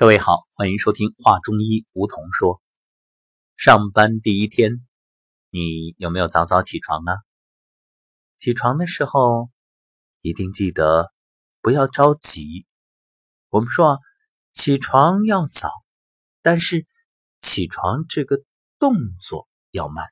各位好，欢迎收听《话中医》，梧桐说。上班第一天，你有没有早早起床呢？起床的时候一定记得不要着急。我们说啊，起床要早，但是起床这个动作要慢，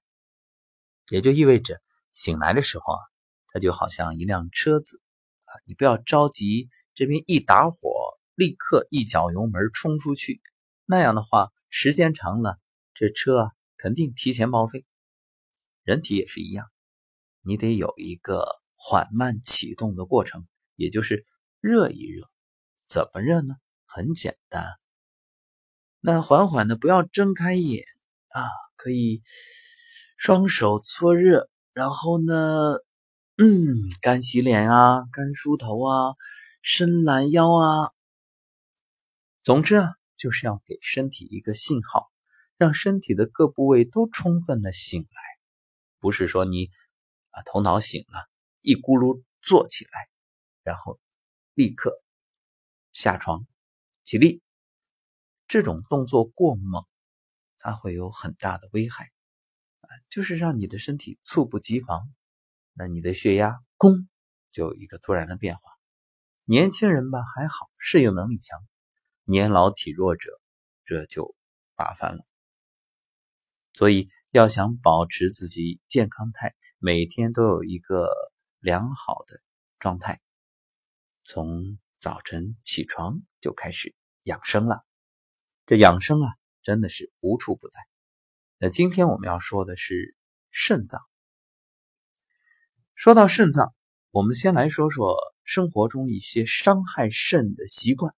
也就意味着醒来的时候啊，它就好像一辆车子啊，你不要着急，这边一打火。立刻一脚油门冲出去，那样的话，时间长了，这车啊肯定提前报废。人体也是一样，你得有一个缓慢启动的过程，也就是热一热。怎么热呢？很简单，那缓缓的，不要睁开眼啊，可以双手搓热，然后呢，嗯，干洗脸啊，干梳头啊，伸懒腰啊。总之啊，就是要给身体一个信号，让身体的各部位都充分的醒来。不是说你啊头脑醒了，一咕噜坐起来，然后立刻下床起立，这种动作过猛，它会有很大的危害啊，就是让你的身体猝不及防，那你的血压咣就有一个突然的变化。年轻人吧还好，适应能力强。年老体弱者，这就麻烦了。所以要想保持自己健康态，每天都有一个良好的状态，从早晨起床就开始养生了。这养生啊，真的是无处不在。那今天我们要说的是肾脏。说到肾脏，我们先来说说生活中一些伤害肾的习惯。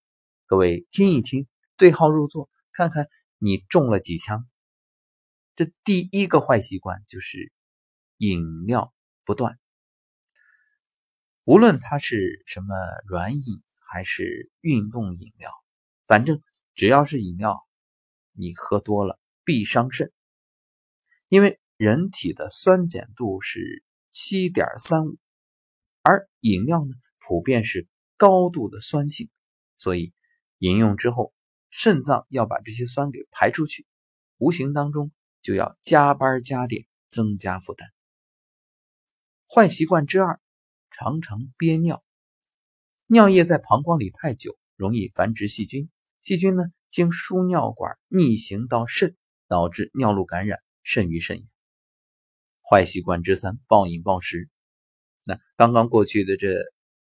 各位听一听，对号入座，看看你中了几枪。这第一个坏习惯就是饮料不断，无论它是什么软饮还是运动饮料，反正只要是饮料，你喝多了必伤肾。因为人体的酸碱度是七点三五，而饮料呢普遍是高度的酸性，所以。饮用之后，肾脏要把这些酸给排出去，无形当中就要加班加点，增加负担。坏习惯之二，常常憋尿，尿液在膀胱里太久，容易繁殖细菌，细菌呢经输尿管逆行到肾，导致尿路感染，肾盂肾炎。坏习惯之三，暴饮暴食。那刚刚过去的这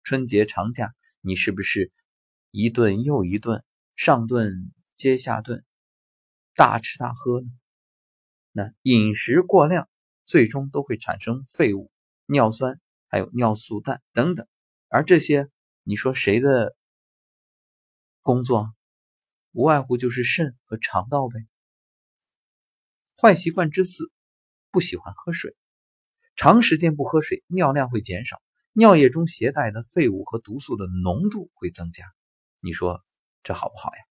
春节长假，你是不是？一顿又一顿，上顿接下顿，大吃大喝呢。那饮食过量，最终都会产生废物、尿酸，还有尿素氮等等。而这些，你说谁的工作？无外乎就是肾和肠道呗。坏习惯之四，不喜欢喝水。长时间不喝水，尿量会减少，尿液中携带的废物和毒素的浓度会增加。你说这好不好呀？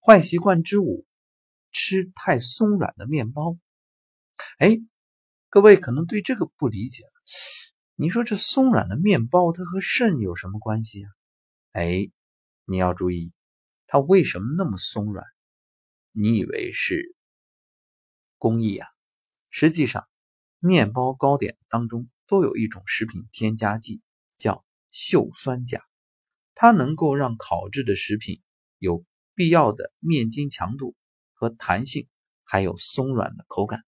坏习惯之五，吃太松软的面包。哎，各位可能对这个不理解了。你说这松软的面包，它和肾有什么关系啊？哎，你要注意，它为什么那么松软？你以为是工艺啊？实际上，面包、糕点当中都有一种食品添加剂，叫溴酸钾。它能够让烤制的食品有必要的面筋强度和弹性，还有松软的口感，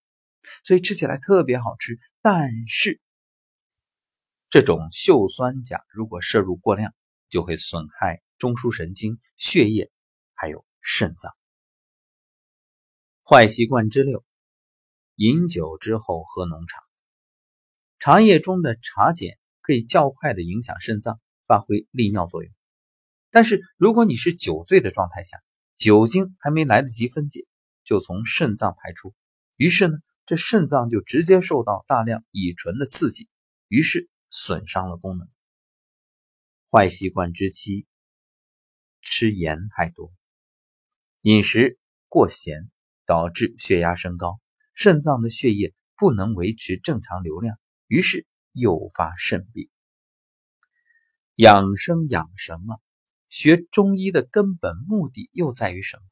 所以吃起来特别好吃。但是，这种溴酸钾如果摄入过量，就会损害中枢神经、血液，还有肾脏。坏习惯之六：饮酒之后喝浓茶。茶叶中的茶碱可以较快的影响肾脏，发挥利尿作用。但是，如果你是酒醉的状态下，酒精还没来得及分解，就从肾脏排出，于是呢，这肾脏就直接受到大量乙醇的刺激，于是损伤了功能。坏习惯之七，吃盐太多，饮食过咸导致血压升高，肾脏的血液不能维持正常流量，于是诱发肾病。养生养什么？学中医的根本目的又在于什么？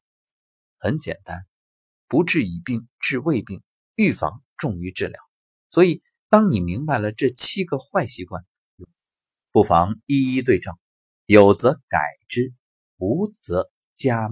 很简单，不治已病，治未病，预防重于治疗。所以，当你明白了这七个坏习惯，不妨一一对症，有则改之，无则加勉。